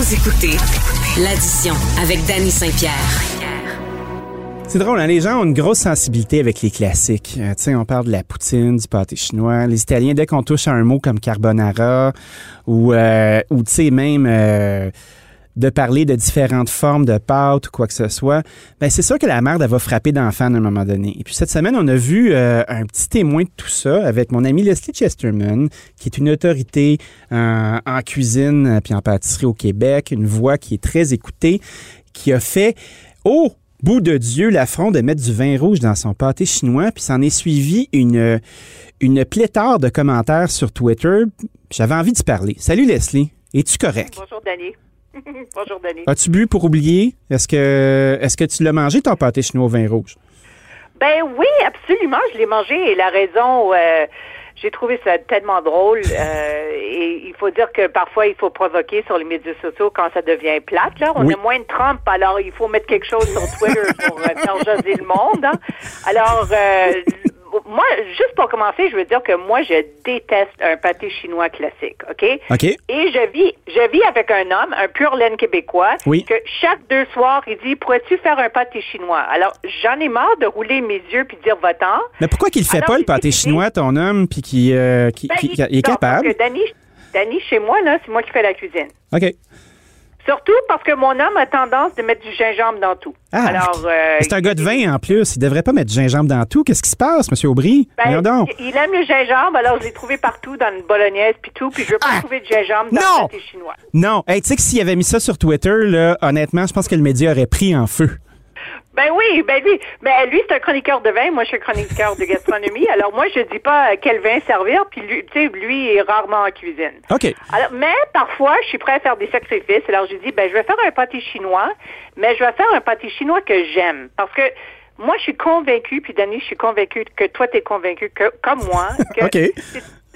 Vous écoutez l'addition avec Danny Saint-Pierre. C'est drôle, hein? les gens ont une grosse sensibilité avec les classiques. Euh, sais, on parle de la poutine, du pâté chinois. Les Italiens, dès qu'on touche à un mot comme carbonara ou, euh, ou tu sais, même euh, de parler de différentes formes de pâtes ou quoi que ce soit, ben c'est sûr que la merde, elle va frapper d'enfants à un moment donné. Et puis cette semaine, on a vu euh, un petit témoin de tout ça avec mon ami Leslie Chesterman, qui est une autorité euh, en cuisine euh, puis en pâtisserie au Québec, une voix qui est très écoutée, qui a fait... Oh, bout de Dieu l'affront de mettre du vin rouge dans son pâté chinois, puis s'en est suivi une, une pléthore de commentaires sur Twitter. J'avais envie de parler. Salut Leslie, es-tu correct? Bonjour, Danny. Bonjour, Danny. As-tu bu pour oublier? Est-ce que, est-ce que tu l'as mangé, ton pâté chinois au vin rouge? Ben oui, absolument, je l'ai mangé et la raison, euh, j'ai trouvé ça tellement drôle euh, et il faut dire que parfois il faut provoquer sur les médias sociaux quand ça devient plate. Là, on Oui. a moins de Trump, alors il faut mettre quelque chose sur Twitter pour euh, faire jaser le monde. hein. Alors euh, moi, juste pour commencer, je veux dire que moi je déteste un pâté chinois classique, ok? OK. Et je vis, je vis avec un homme, un pur laine québécois, Oui. que chaque deux soirs, il dit Pourrais-tu faire un pâté chinois? Alors, j'en ai marre de rouler mes yeux puis de dire Va-t'en. Mais pourquoi qu'il fait Alors, pas, le pâté chinois, ton homme, puis qui, euh, qui, Ben, qui- qui est non, capable? Parce que Danny, Danny, chez moi, là, c'est moi qui fais la cuisine. OK. Surtout parce que mon homme a tendance de mettre du gingembre dans tout. Ah, Alors, euh, c'est un gars de vin en plus. Il devrait pas mettre du gingembre dans tout. Qu'est-ce qui se passe, M. Aubry? ben, il aime le gingembre, alors je l'ai trouvé partout dans une bolognaise puis tout, puis je veux pas Ah! trouver de gingembre dans Non! le pâté chinois. Non. Hey, tu sais que s'il avait mis ça sur Twitter, là, honnêtement, je pense que le média aurait pris en feu. Ben oui, ben lui, ben lui c'est un chroniqueur de vin, moi je suis un chroniqueur de gastronomie. Alors moi je dis pas quel vin servir, puis lui, tu sais, lui est rarement en cuisine. OK. Alors, mais parfois, je suis prêt à faire des sacrifices. Alors, je dis, ben, je vais faire un pâté chinois, mais je vais faire un pâté chinois que j'aime. Parce que moi, je suis convaincue, puis Dani, je suis convaincue que toi, tu es convaincu que, comme moi, que OK.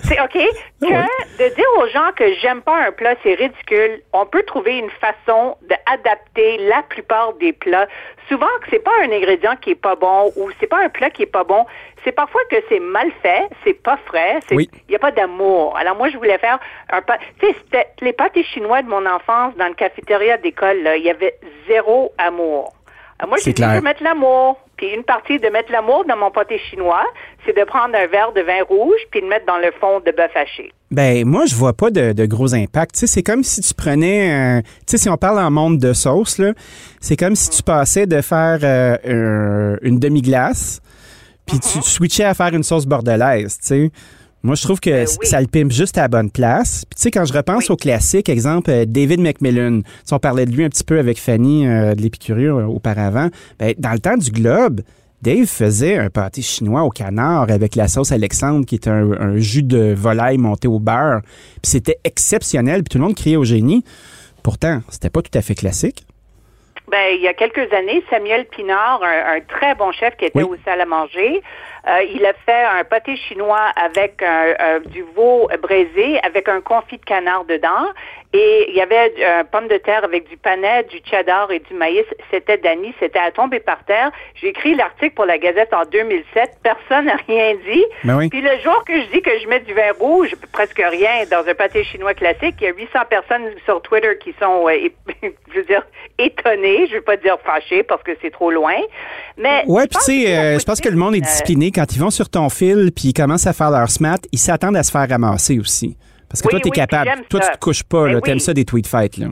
C'est- OK que Ouais. de dire aux gens que j'aime pas un plat, c'est ridicule. On peut trouver une façon d'adapter la plupart des plats. Souvent que c'est pas un ingrédient qui est pas bon ou c'est pas un plat qui est pas bon. C'est parfois que c'est mal fait, c'est pas frais, c'est Oui. il y a pas d'amour. Alors moi je voulais faire un pa- tu sais c'était les pâtés chinois de mon enfance dans le cafétéria d'école il y avait zéro amour. Alors, moi C'est j'ai veux mettre l'amour. Puis une partie de mettre l'amour dans mon pâté chinois, c'est de prendre un verre de vin rouge puis de mettre dans le fond de bœuf haché. Ben, moi, je vois pas de, gros impact. Tu c'est comme si tu prenais, un- tu sais, si on parle en monde de sauce, là, c'est comme si tu passais de faire euh, un- une demi-glace, puis tu switchais à faire une sauce bordelaise, tu sais. Moi, je trouve que Ben oui. ça le pimpe juste à la bonne place. Puis, tu sais, quand je repense Oui. au classique, exemple, euh, David McMillan, si on parlait de lui un petit peu avec Fanny euh, de l'Épicurieux euh, auparavant, ben, dans le temps du Globe, Dave faisait un pâté chinois au canard avec la sauce Alexandre, qui est un, un jus de volaille monté au beurre. Puis c'était exceptionnel, puis tout le monde criait au génie. Pourtant, c'était pas tout à fait classique. Ben, il y a quelques années, Samuel Pinard, un, un très bon chef qui était Oui. au salle à manger, euh, il a fait un pâté chinois avec un, un- du veau braisé, avec un confit de canard dedans, et il y avait un pomme de terre avec du panais, du cheddar et du maïs. C'était Dany, c'était à tomber par terre. J'ai écrit l'article pour la Gazette en 2007. Personne n'a rien dit. Ben oui. Puis le jour que je dis que je mets du vin rouge, presque rien, dans un pâté chinois classique, il y a 800 personnes sur Twitter qui sont, euh, je veux dire, étonnées. Je veux pas dire fâchées parce que c'est trop loin. Mais Ouais, puis tu sais, euh, je pense que le monde est euh, discipliné. Quand ils vont sur ton fil, puis ils commencent à faire leur smat, ils s'attendent à se faire ramasser aussi. Parce que Oui, toi, tu es oui, capable. Toi, tu te couches pas, Ben. T'aimes oui. ça des tweet fights, là.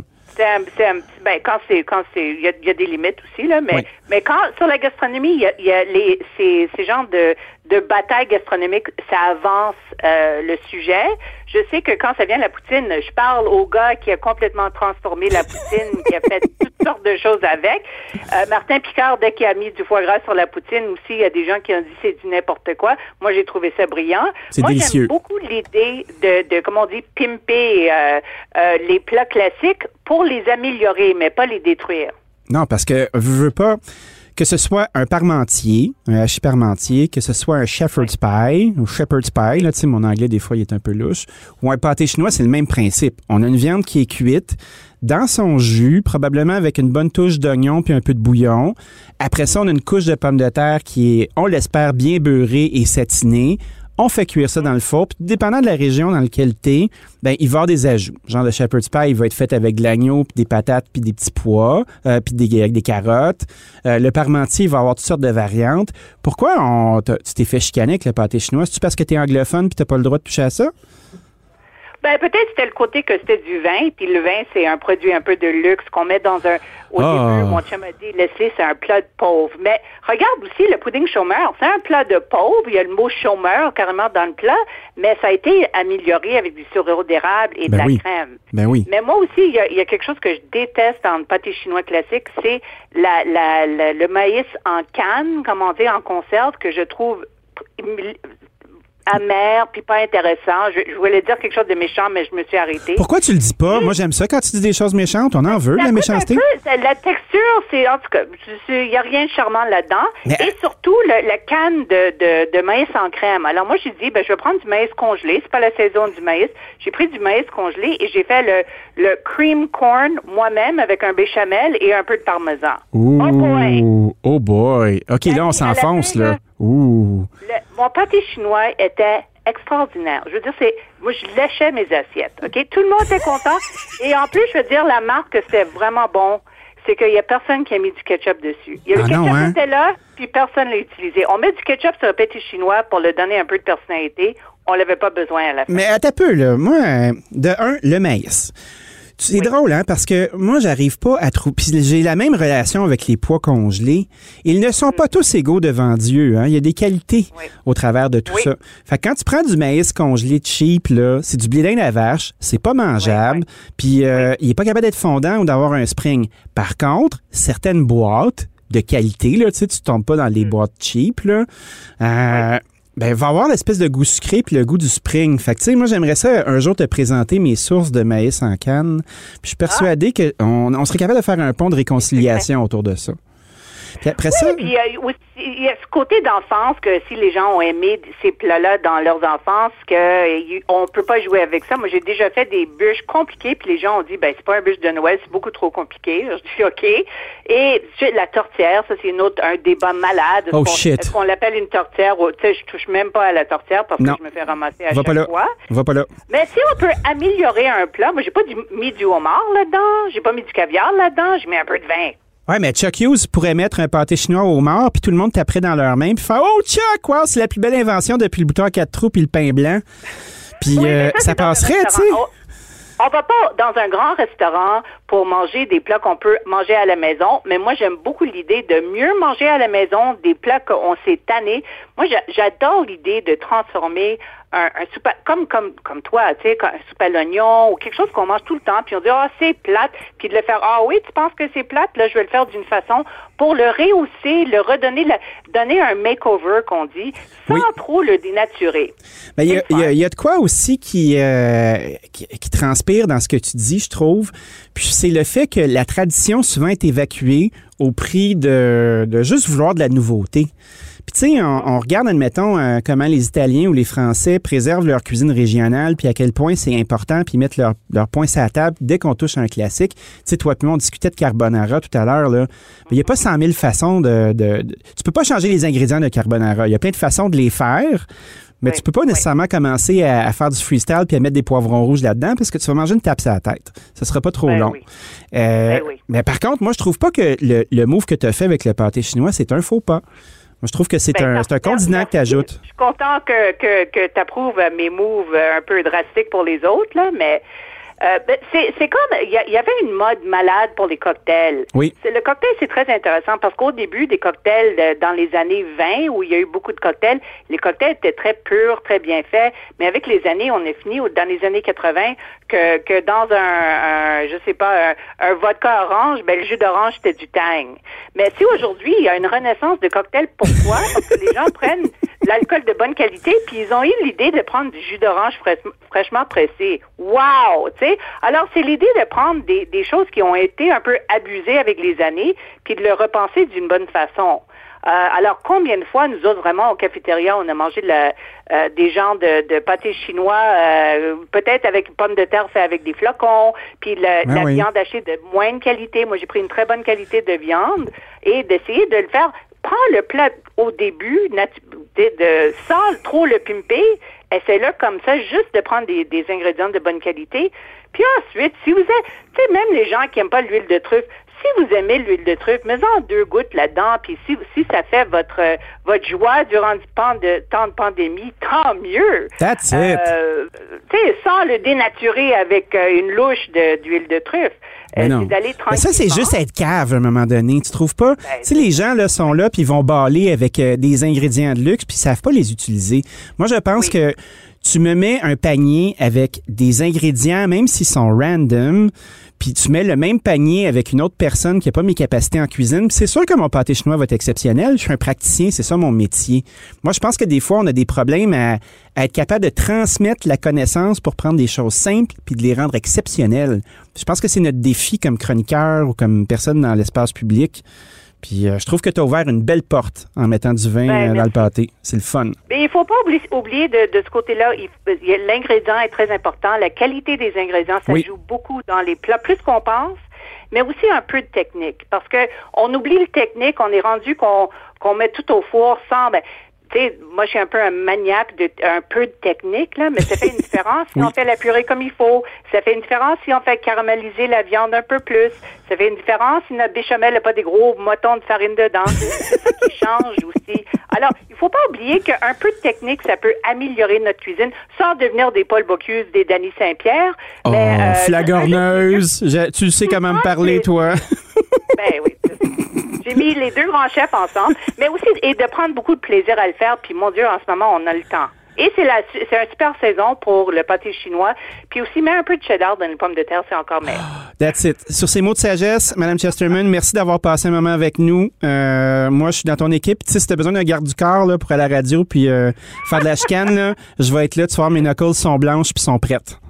Ben, quand c'est, quand c'est, il y a, il y a des limites aussi, là, mais, Oui. mais quand, sur la gastronomie, il y a, y a les, ces, ces genres de, de batailles gastronomiques, ça avance, euh, le sujet. Je sais que quand ça vient de la poutine, je parle au gars qui a complètement transformé la poutine, qui a fait toutes sortes de choses avec. Euh, Martin Picard, dès qu'il a mis du foie gras sur la poutine aussi, il y a des gens qui ont dit c'est du n'importe quoi. Moi, j'ai trouvé ça brillant. Moi, j'aime beaucoup l'idée de, de, comment on dit, pimper euh, euh, les plats classiques pour les améliorer, mais pas les détruire. Non, parce que, veux, veux pas, que ce soit un parmentier, un hachis parmentier, que ce soit un shepherd's pie, ou shepherd's pie, là, tu sais, mon anglais, des fois, il est un peu louche, ou un pâté chinois, c'est le même principe. On a une viande qui est cuite dans son jus, probablement avec une bonne touche d'oignon puis un peu de bouillon. Après ça, on a une couche de pommes de terre qui est, on l'espère, bien beurrée et satinée. On fait cuire ça dans le four. Puis, dépendant de la région dans laquelle t'es, ben, il va y avoir des ajouts. Genre, le shepherd's pie, il va être fait avec de l'agneau, puis des patates, puis des petits pois, euh, puis des, avec des carottes. Euh, le parmentier, il va avoir toutes sortes de variantes. Pourquoi tu t'es fait chicaner avec le pâté chinois? C'est-tu parce que t'es anglophone puis t'as pas le droit de toucher à ça? Ben peut-être c'était le côté que c'était du vin, puis le vin c'est un produit un peu de luxe qu'on met dans un. Au Ah. début, mon chum a dit Leslie c'est un plat de pauvre. Mais regarde aussi le pudding chômeur, c'est un plat de pauvre. Il y a le mot chômeur carrément dans le plat, mais ça a été amélioré avec du sirop d'érable et de Ben la oui. crème. Ben oui. Mais moi aussi, il y, a, il y a quelque chose que je déteste dans le pâté chinois classique, c'est la, la, la- le maïs en canne, comme on dit, en conserve, que je trouve amer puis pas intéressant. Je, je voulais dire quelque chose de méchant, mais je me suis arrêtée. Pourquoi tu le dis pas? Moi, j'aime ça quand tu dis des choses méchantes. On en veut, la méchanceté. peu, la texture, c'est en tout cas, il n'y a rien de charmant là-dedans. Mais- Et surtout, le- la canne de, de, de maïs en crème. Alors moi, j'ai dit, ben, je vais prendre du maïs congelé. C'est pas la saison du maïs. J'ai pris du maïs congelé et j'ai fait le, le cream corn moi-même avec un béchamel et un peu de parmesan. Ouh, Oh boy! oh boy. OK, là, on s'enfonce, là. Ouh. Le- mon pâté chinois était extraordinaire. Je veux dire, c'est, moi, je léchais mes assiettes. OK? Tout le monde était content. Et en plus, je veux dire, la marque, que c'était vraiment bon. C'est qu'il y a personne qui a mis du ketchup dessus. Il y a le Ah ketchup non, hein? était là, puis personne l'a utilisé. On met du ketchup sur un pâté chinois pour le donner un peu de personnalité. On l'avait pas besoin à la fin. Mais attends un peu, là. Moi, de un, le maïs. C'est drôle, hein, parce que moi, j'arrive pas à trouver. Puis j'ai la même relation avec les pois congelés. Ils ne sont pas tous égaux devant Dieu. Hein. Il y a des qualités Oui. au travers de tout Oui. ça. Fait que quand tu prends du maïs congelé cheap, là, c'est du blé d'Inde à vache, c'est pas mangeable, puis euh, il est pas capable d'être fondant ou d'avoir un spring. Par contre, certaines boîtes de qualité, là, tu sais, tu tombes pas dans Mm. les boîtes cheap, là. Euh, Ben, va avoir l'espèce de goût sucré puis le goût du spring. Fait que, tu sais, moi, j'aimerais ça un jour te présenter mes sources de maïs en canne. Puis je suis persuadé qu'on on serait capable de faire un pont de réconciliation autour de ça. Puis après ça, Oui, puis il y a aussi il y a ce côté d'enfance que si les gens ont aimé ces plats-là dans leurs enfances, que y- on peut pas jouer avec ça. Moi, j'ai déjà fait des bûches compliquées, puis les gens ont dit, ben c'est pas un bûche de Noël, c'est beaucoup trop compliqué. Je dis ok. Et la tortière, ça c'est une autre un débat malade. Est-ce Oh, qu'on- shit. Est-ce qu'on l'appelle une tortière tu sais, je touche même pas à la tortière parce Non. que je me fais ramasser à va chaque pas là. fois. Va pas là. Mais si on peut améliorer un plat, moi j'ai pas du- mis du homard là-dedans, j'ai pas mis du caviar là-dedans, j'ai mis un peu de vin. Ouais, mais Chuck Hughes pourrait mettre un pâté chinois au mort, puis tout le monde taperait dans leurs mains, puis faire Oh, Chuck, wow, c'est la plus belle invention depuis le bouton à quatre trous puis le pain blanc. Puis Oui, euh, ça, un passerait, tu sais. on va pas dans un grand restaurant pour manger des plats qu'on peut manger à la maison, mais moi j'aime beaucoup l'idée de mieux manger à la maison des plats qu'on s'est tanné. Moi j'a- j'adore l'idée de transformer un, un soupe à- comme comme comme toi, tu sais, un soupe à l'oignon ou quelque chose qu'on mange tout le temps, puis on dit ah c'est plate, puis de le faire ah oui tu penses que c'est plate, là je vais le faire d'une façon pour le rehausser, le redonner, la- donner un makeover qu'on dit, sans Oui. trop le dénaturer. Mais il y, y y a de quoi aussi qui, euh, qui, qui transpire dans ce que tu dis, je trouve. Puis c'est le fait que la tradition souvent est évacuée au prix de, de juste vouloir de la nouveauté. Puis tu sais, on, regarde, admettons, euh, comment les Italiens ou les Français préservent leur cuisine régionale, puis à quel point c'est important, puis mettent leur, leur point sur la table dès qu'on touche un classique. Tu sais, toi puis moi, on discutait de carbonara tout à l'heure, là. Il n'y a pas 100 000 façons de, de, de- Tu peux pas changer les ingrédients de carbonara. Il y a plein de façons de les faire. Mais Oui, tu peux pas nécessairement commencer à, à faire du freestyle puis à mettre des poivrons rouges là-dedans parce que tu vas manger une tape sur la tête. Ça sera pas trop Ben long. oui. Euh, Ben. Mais par contre, moi, je trouve pas que le, le move que tu as fait avec le pâté chinois, c'est un faux pas. Moi, je trouve que c'est Ben, un, c'est un condiment que tu ajoutes. Je suis content que, que, que tu approuves mes moves euh, un peu drastiques pour les autres, là, mais euh, ben, c'est comme, il y, y avait une mode malade pour les cocktails. Oui. Le cocktail, c'est très intéressant parce qu'au début des cocktails, dans les années 20, où il y a eu beaucoup de cocktails, les cocktails étaient très purs, très bien faits, mais avec les années, on a fini, dans les années 80, que, que dans un, un, je sais pas, un, un vodka orange, ben, le jus d'orange, c'était du tang. Mais si aujourd'hui, il y a une renaissance de cocktails, pourquoi? Parce que les gens prennent l'alcool de bonne qualité, puis ils ont eu l'idée de prendre du jus d'orange fraîche- fraîchement pressé. Wow! Tu sais? Alors, c'est l'idée de prendre des, des choses qui ont été un peu abusées avec les années, puis de le repenser d'une bonne façon. Euh, alors, combien de fois, nous autres, vraiment, au cafétéria, on a mangé de la- euh, des genres de, de pâté chinois, euh, peut-être avec pommes de terre fait avec des flocons, puis Ah la oui. viande hachée de moindre qualité. Moi, j'ai pris une très bonne qualité de viande et d'essayer de le faire. Prends le plat au début, de, sans trop le pimper, essaie-le comme ça, juste de prendre des, des ingrédients de bonne qualité. Puis ensuite, si vous êtes, tu sais, même les gens qui n'aiment pas l'huile de truffe, si vous aimez l'huile de truffe, mets-en deux gouttes là-dedans, puis si, si ça fait votre votre joie durant du temps de, temps de pandémie, tant mieux. That's it. Euh, tu sais, sans le dénaturer avec euh, une louche d'huile de, truffe. Euh, c'est d'aller tranquillement. ça, c'est juste être cave à un moment donné, tu trouves pas? Ben, tu sais, les gens là, sont là, puis ils vont baler avec des ingrédients de luxe, puis ils savent pas les utiliser. Moi, je pense que tu me mets un panier avec des ingrédients, même s'ils sont random, puis tu mets le même panier avec une autre personne qui n'a pas mes capacités en cuisine. C'est sûr que mon pâté chinois va être exceptionnel. Je suis un praticien, c'est ça mon métier. Moi, je pense que des fois, on a des problèmes à être capable de transmettre la connaissance pour prendre des choses simples puis de les rendre exceptionnelles. Je pense que c'est notre défi comme chroniqueur ou comme personne dans l'espace public. Puis euh, je trouve que tu as ouvert une belle porte en mettant du vin ben, euh, dans le pâté. C'est le fun. Mais il faut pas oublier, de, ce côté-là, l'ingrédient est très important. La qualité des ingrédients, ça joue beaucoup dans les plats, plus qu'on pense, mais aussi un peu de technique. Parce que on oublie le technique, on est rendu qu'on qu'on met tout au four sans. Ben, moi, je suis un peu un maniaque de un peu de technique, là, mais ça fait une différence si on fait la purée comme il faut. Ça fait une différence si on fait caraméliser la viande un peu plus. Ça fait une différence si notre béchamel n'a pas des gros motons de farine dedans. C'est ça qui change aussi. Alors, il faut pas oublier qu'un peu de technique, ça peut améliorer notre cuisine sans devenir des Paul Bocuse, des Danny Saint-Pierre. Oh, euh, flagorneuse. tu sais comment me parler, toi. J'ai mis les deux grands chefs ensemble, mais aussi et de prendre beaucoup de plaisir à le faire. Puis mon Dieu, en ce moment, on a le temps. Et c'est la c'est une super saison pour le pâté chinois. Puis aussi, mets un peu de cheddar dans les pommes de terre, c'est encore meilleur. That's it. Sur ces mots de sagesse, Madame Chesterman, merci d'avoir passé un moment avec nous. Euh, moi, je suis dans ton équipe. Tu sais, si t'as besoin d'un garde du corps là, pour aller à la radio puis euh, faire de la chicane, là, je vais être là. Tu vois, mes knuckles sont blanches puis sont prêtes.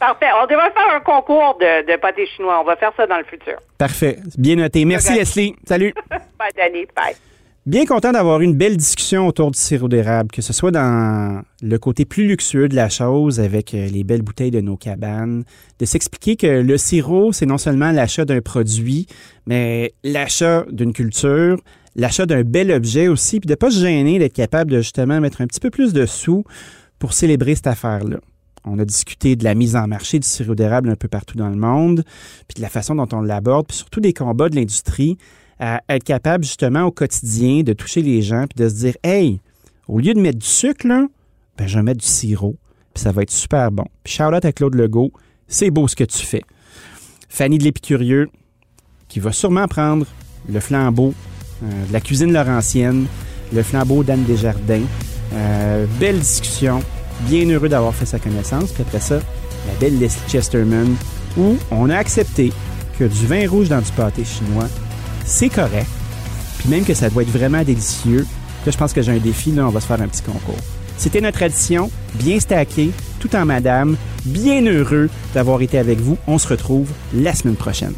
Parfait. On devrait faire un concours de, de pâté chinois. On va faire ça dans le futur. Parfait. Bien noté. Merci, Leslie. Salut. Bye, Danny. Bye. Bien content d'avoir eu une belle discussion autour du sirop d'érable, que ce soit dans le côté plus luxueux de la chose avec euh, les belles bouteilles de nos cabanes, de s'expliquer que le sirop, c'est non seulement l'achat d'un produit, mais l'achat d'une culture, l'achat d'un bel objet aussi, puis de ne pas se gêner d'être capable de justement mettre un petit peu plus de sous pour célébrer cette affaire-là. On a discuté de la mise en marché du sirop d'érable un peu partout dans le monde, puis de la façon dont on l'aborde, puis surtout des combats de l'industrie à être capable justement au quotidien de toucher les gens puis de se dire Hey, au lieu de mettre du sucre, ben, je vais mettre du sirop, puis ça va être super bon. Puis Charlotte à Claude Legault, c'est beau ce que tu fais. Fanny de l'Épicurieux, qui va sûrement prendre le flambeau euh, de la cuisine laurentienne, le flambeau d'Anne Desjardins. Euh, belle discussion bien heureux d'avoir fait sa connaissance. Puis après ça, la belle Leslie Chesterman, où on a accepté que du vin rouge dans du pâté chinois, c'est correct. Puis même que ça doit être vraiment délicieux. Là, je pense que j'ai un défi. Là, on va se faire un petit concours. C'était notre tradition, bien stacké, tout en madame, bien heureux d'avoir été avec vous. On se retrouve la semaine prochaine.